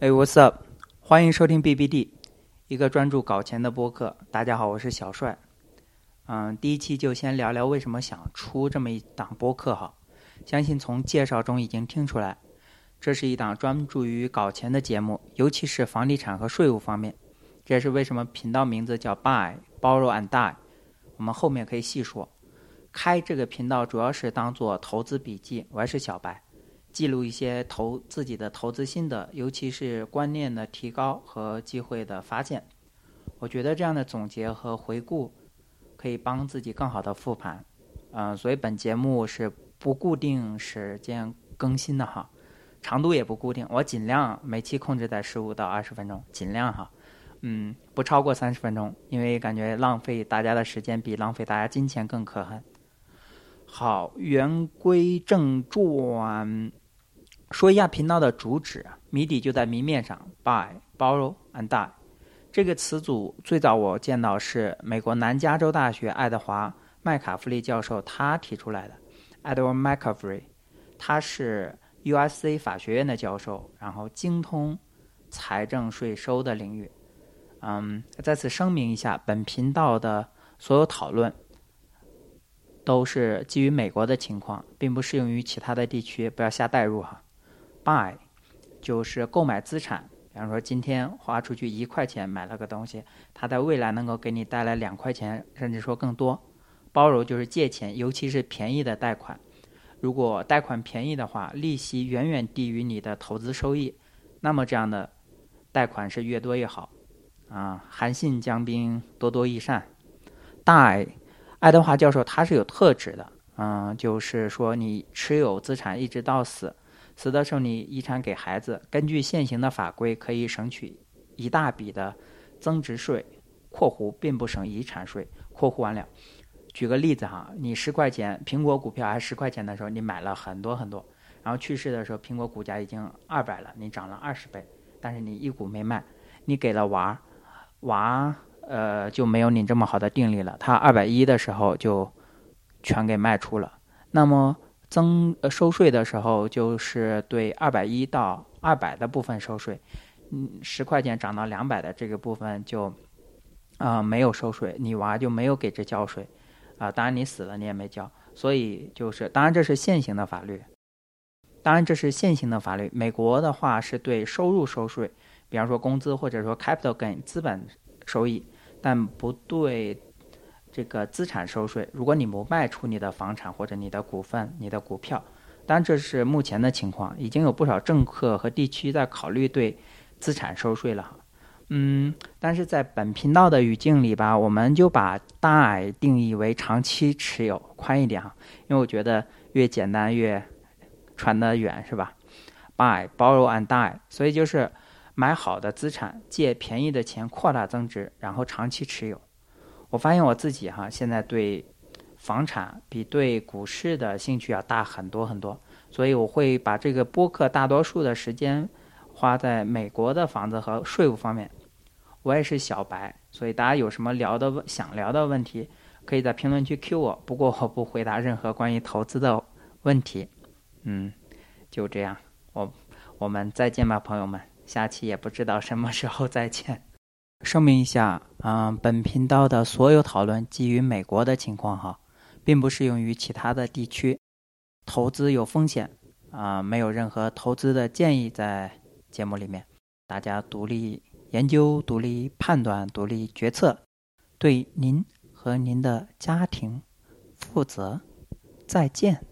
哎，What's up？欢迎收听 BBD，一个专注搞钱的播客。大家好，我是小帅。嗯，第一期就先聊聊为什么想出这么一档播客哈。相信从介绍中已经听出来，这是一档专注于搞钱的节目，尤其是房地产和税务方面。这也是为什么频道名字叫 Buy Borrow and Die。我们后面可以细说。开这个频道主要是当做投资笔记，我还是小白。记录一些投自己的投资心得，尤其是观念的提高和机会的发现。我觉得这样的总结和回顾可以帮自己更好的复盘。嗯，所以本节目是不固定时间更新的哈，长度也不固定，我尽量每期控制在十五到二十分钟，尽量哈，嗯，不超过三十分钟，因为感觉浪费大家的时间比浪费大家金钱更可恨。好，言归正传。说一下频道的主旨，谜底就在谜面上。Buy, borrow and die，这个词组最早我见到是美国南加州大学爱德华麦卡弗利教授他提出来的。Edward McCaffrey，他是 USC 法学院的教授，然后精通财政税收的领域。嗯，在此声明一下，本频道的所有讨论都是基于美国的情况，并不适用于其他的地区，不要瞎代入哈。buy 就是购买资产，比方说今天花出去一块钱买了个东西，它在未来能够给你带来两块钱，甚至说更多。borrow 就是借钱，尤其是便宜的贷款。如果贷款便宜的话，利息远远低于你的投资收益，那么这样的贷款是越多越好。啊，韩信将兵，多多益善。die 爱德华教授他是有特质的，嗯，就是说你持有资产一直到死。死的时候，你遗产给孩子，根据现行的法规，可以省取一大笔的增值税（括弧并不省遗产税）。括弧完了。举个例子哈，你十块钱苹果股票还十块钱的时候，你买了很多很多，然后去世的时候，苹果股价已经二百了，你涨了二十倍，但是你一股没卖，你给了娃，娃呃就没有你这么好的定力了，他二百一的时候就全给卖出了，那么。增呃收税的时候，就是对二百一到二百的部分收税，嗯，十块钱涨到两百的这个部分就啊没有收税，你娃就没有给这交税，啊，当然你死了你也没交，所以就是当然这是现行的法律，当然这是现行的法律。美国的话是对收入收税，比方说工资或者说 capital gain 资本收益，但不对。这个资产收税，如果你不卖出你的房产或者你的股份、你的股票，当然这是目前的情况，已经有不少政客和地区在考虑对资产收税了。嗯，但是在本频道的语境里吧，我们就把大矮定义为长期持有，宽一点哈，因为我觉得越简单越传得远，是吧？Buy, borrow and die，所以就是买好的资产，借便宜的钱扩大增值，然后长期持有。我发现我自己哈，现在对房产比对股市的兴趣要大很多很多，所以我会把这个播客大多数的时间花在美国的房子和税务方面。我也是小白，所以大家有什么聊的问想聊的问题，可以在评论区 Q 我。不过我不回答任何关于投资的问题。嗯，就这样，我我们再见吧，朋友们。下期也不知道什么时候再见。声明一下，嗯，本频道的所有讨论基于美国的情况哈，并不适用于其他的地区。投资有风险，啊，没有任何投资的建议在节目里面，大家独立研究、独立判断、独立决策，对您和您的家庭负责。再见。